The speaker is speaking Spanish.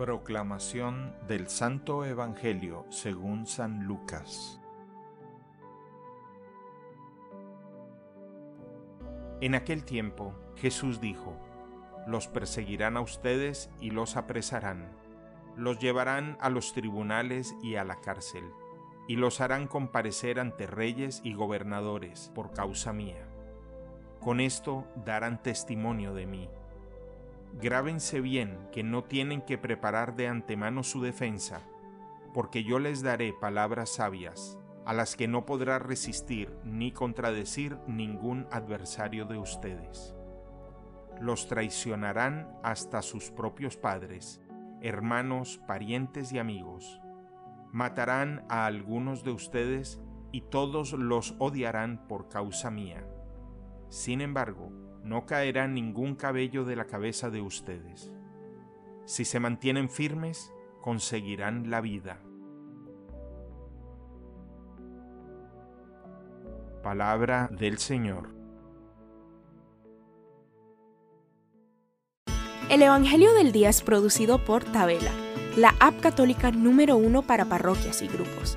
Proclamación del Santo Evangelio según San Lucas En aquel tiempo Jesús dijo, Los perseguirán a ustedes y los apresarán, los llevarán a los tribunales y a la cárcel, y los harán comparecer ante reyes y gobernadores por causa mía. Con esto darán testimonio de mí Grábense bien que no tienen que preparar de antemano su defensa, porque yo les daré palabras sabias, a las que no podrá resistir ni contradecir ningún adversario de ustedes. Los traicionarán hasta sus propios padres, hermanos, parientes y amigos. Matarán a algunos de ustedes y todos los odiarán por causa mía. Sin embargo, no caerá ningún cabello de la cabeza de ustedes. Si se mantienen firmes, conseguirán la vida. Palabra del Señor. El Evangelio del Día es producido por Tabela, la app católica número uno para parroquias y grupos.